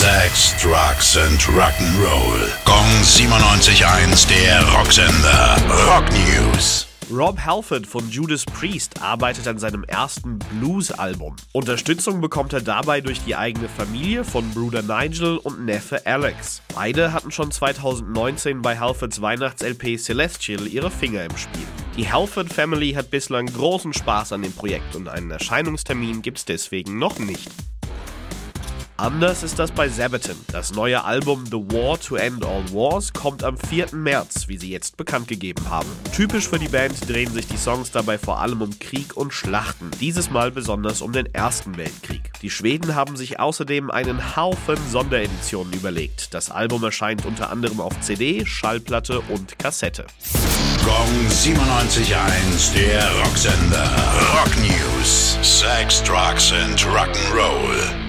Sex, Drugs and Rock'n'Roll. Gong 97.1, der Rocksender. Rock News. Rob Halford von Judas Priest arbeitet an seinem ersten Blues-Album. Unterstützung bekommt er dabei durch die eigene Familie von Bruder Nigel und Neffe Alex. Beide hatten schon 2019 bei Halfords Weihnachts-LP Celestial ihre Finger im Spiel. Die Halford Family hat bislang großen Spaß an dem Projekt und einen Erscheinungstermin gibt's deswegen noch nicht. Anders ist das bei Sabaton. Das neue Album The War to End All Wars kommt am 4. März, wie sie jetzt bekannt gegeben haben. Typisch für die Band drehen sich die Songs dabei vor allem um Krieg und Schlachten. Dieses Mal besonders um den Ersten Weltkrieg. Die Schweden haben sich außerdem einen Haufen Sondereditionen überlegt. Das Album erscheint unter anderem auf CD, Schallplatte und Kassette. Gong 97.1, der Rocksender. Rock News. Sex, Drugs and Rock'n'Roll.